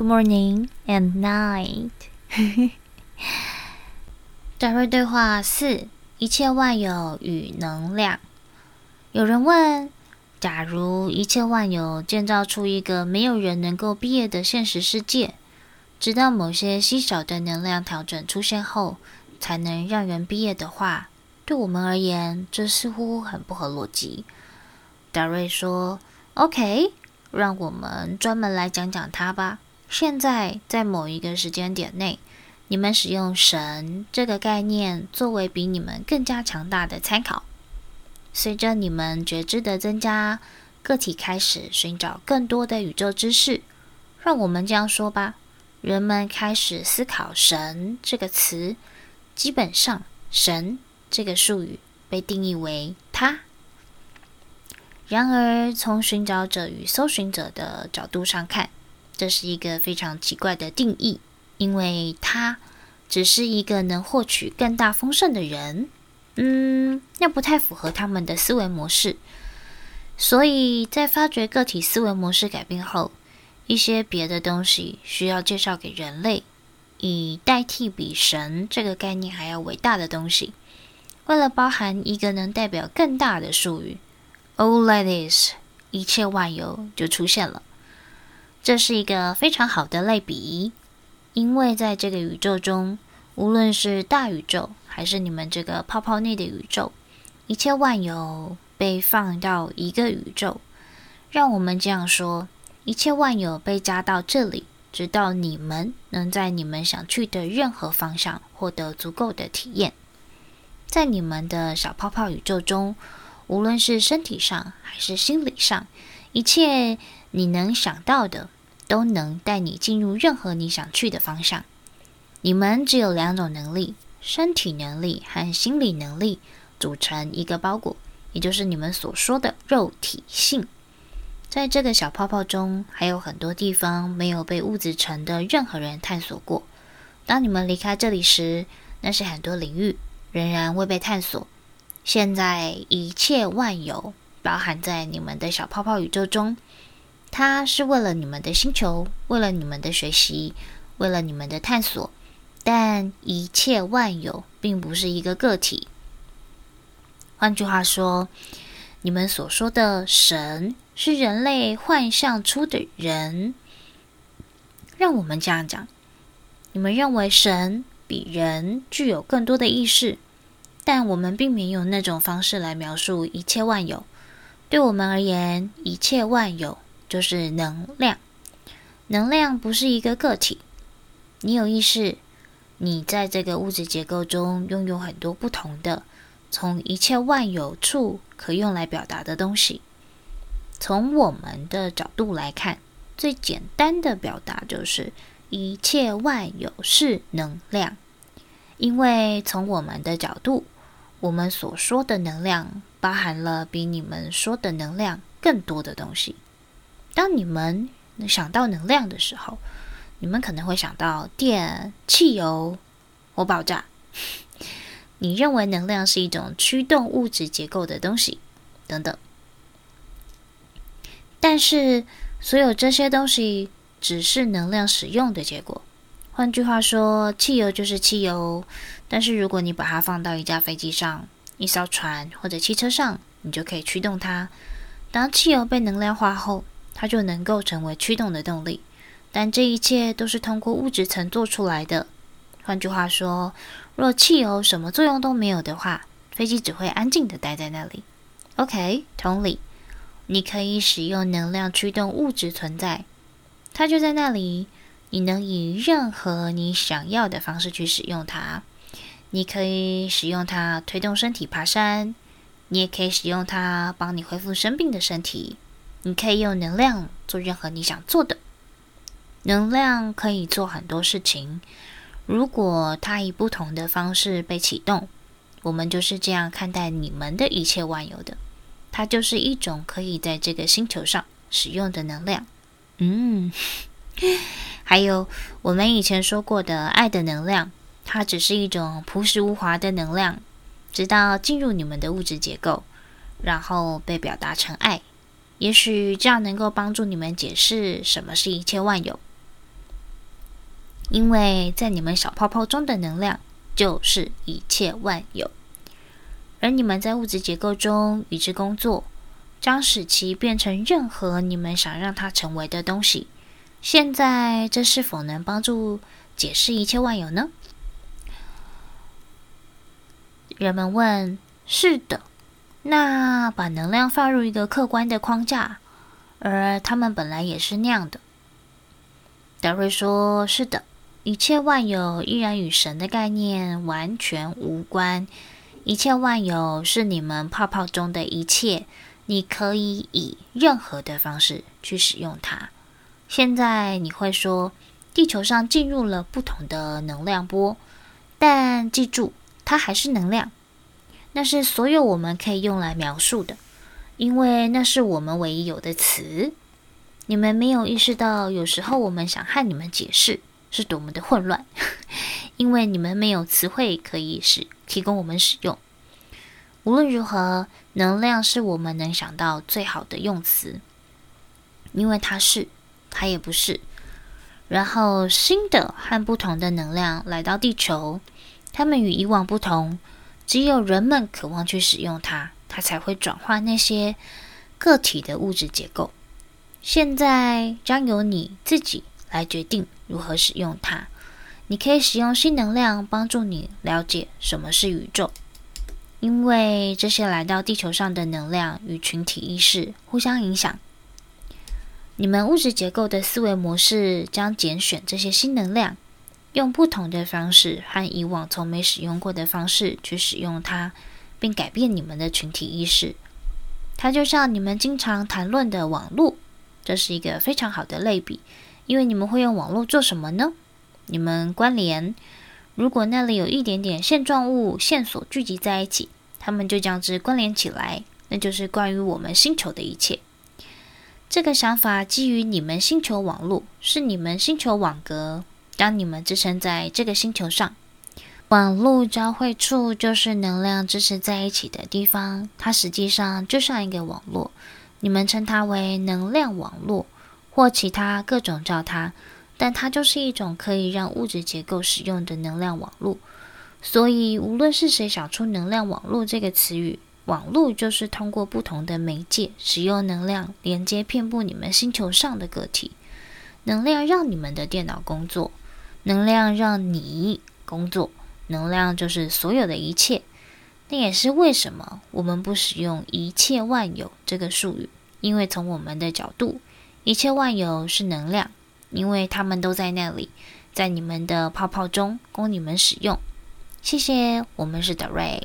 Good morning and night。达瑞对话四：一切万有与能量。有人问：假如一切万有建造出一个没有人能够毕业的现实世界，直到某些稀少的能量调整出现后，才能让人毕业的话，对我们而言，这似乎很不合逻辑。达瑞说：“OK，让我们专门来讲讲它吧。现在，在某一个时间点内，你们使用‘神’这个概念作为比你们更加强大的参考。随着你们觉知的增加，个体开始寻找更多的宇宙知识。让我们这样说吧，人们开始思考‘神’这个词。基本上，‘神’这个术语被定义为‘他’。”然而，从寻找者与搜寻者的角度上看，这是一个非常奇怪的定义，因为他只是一个能获取更大丰盛的人。嗯，那不太符合他们的思维模式。所以在发觉个体思维模式改变后，一些别的东西需要介绍给人类，以代替比神这个概念还要伟大的东西。为了包含一个能代表更大的术语。All that is，一切万有就出现了。这是一个非常好的类比，因为在这个宇宙中，无论是大宇宙还是你们这个泡泡内的宇宙，一切万有被放到一个宇宙。让我们这样说：一切万有被加到这里，直到你们能在你们想去的任何方向获得足够的体验。在你们的小泡泡宇宙中。无论是身体上还是心理上，一切你能想到的，都能带你进入任何你想去的方向。你们只有两种能力：身体能力和心理能力，组成一个包裹，也就是你们所说的肉体性。在这个小泡泡中，还有很多地方没有被物质层的任何人探索过。当你们离开这里时，那是很多领域仍然未被探索。现在一切万有包含在你们的小泡泡宇宙中，它是为了你们的星球，为了你们的学习，为了你们的探索。但一切万有并不是一个个体。换句话说，你们所说的神是人类幻象出的人。让我们这样讲：你们认为神比人具有更多的意识。但我们并没有那种方式来描述一切万有。对我们而言，一切万有就是能量。能量不是一个个体。你有意识，你在这个物质结构中拥有很多不同的，从一切万有处可用来表达的东西。从我们的角度来看，最简单的表达就是一切万有是能量，因为从我们的角度。我们所说的能量包含了比你们说的能量更多的东西。当你们想到能量的时候，你们可能会想到电、汽油或爆炸。你认为能量是一种驱动物质结构的东西，等等。但是，所有这些东西只是能量使用的结果。换句话说，汽油就是汽油。但是，如果你把它放到一架飞机上、一艘船或者汽车上，你就可以驱动它。当汽油被能量化后，它就能够成为驱动的动力。但这一切都是通过物质层做出来的。换句话说，若汽油什么作用都没有的话，飞机只会安静地待在那里。OK，同理，你可以使用能量驱动物质存在，它就在那里。你能以任何你想要的方式去使用它。你可以使用它推动身体爬山，你也可以使用它帮你恢复生病的身体。你可以用能量做任何你想做的。能量可以做很多事情。如果它以不同的方式被启动，我们就是这样看待你们的一切万有的。它就是一种可以在这个星球上使用的能量。嗯，还有我们以前说过的爱的能量。它只是一种朴实无华的能量，直到进入你们的物质结构，然后被表达成爱。也许这样能够帮助你们解释什么是一切万有。因为在你们小泡泡中的能量就是一切万有，而你们在物质结构中与之工作，将使其变成任何你们想让它成为的东西。现在，这是否能帮助解释一切万有呢？人们问：“是的。”那把能量放入一个客观的框架，而他们本来也是那样的。达瑞说：“是的，一切万有依然与神的概念完全无关。一切万有是你们泡泡中的一切，你可以以任何的方式去使用它。现在你会说，地球上进入了不同的能量波，但记住，它还是能量。那是所有我们可以用来描述的，因为那是我们唯一有的词。你们没有意识到，有时候我们想和你们解释是多么的混乱，因为你们没有词汇可以使提供我们使用。无论如何，能量是我们能想到最好的用词，因为它是，它也不是。然后，新的和不同的能量来到地球，它们与以往不同。只有人们渴望去使用它，它才会转化那些个体的物质结构。现在将由你自己来决定如何使用它。你可以使用新能量帮助你了解什么是宇宙，因为这些来到地球上的能量与群体意识互相影响。你们物质结构的思维模式将拣选这些新能量。用不同的方式和以往从没使用过的方式去使用它，并改变你们的群体意识。它就像你们经常谈论的网络，这是一个非常好的类比，因为你们会用网络做什么呢？你们关联。如果那里有一点点线状物线索聚集在一起，它们就将之关联起来，那就是关于我们星球的一切。这个想法基于你们星球网络，是你们星球网格。当你们支撑在这个星球上，网络交汇处就是能量支持在一起的地方。它实际上就像一个网络，你们称它为能量网络或其他各种叫它，但它就是一种可以让物质结构使用的能量网络。所以，无论是谁想出“能量网络”这个词语，网络就是通过不同的媒介，使用能量连接遍布你们星球上的个体。能量让你们的电脑工作。能量让你工作，能量就是所有的一切。那也是为什么我们不使用“一切万有”这个术语，因为从我们的角度，一切万有是能量，因为它们都在那里，在你们的泡泡中供你们使用。谢谢，我们是 The Ray。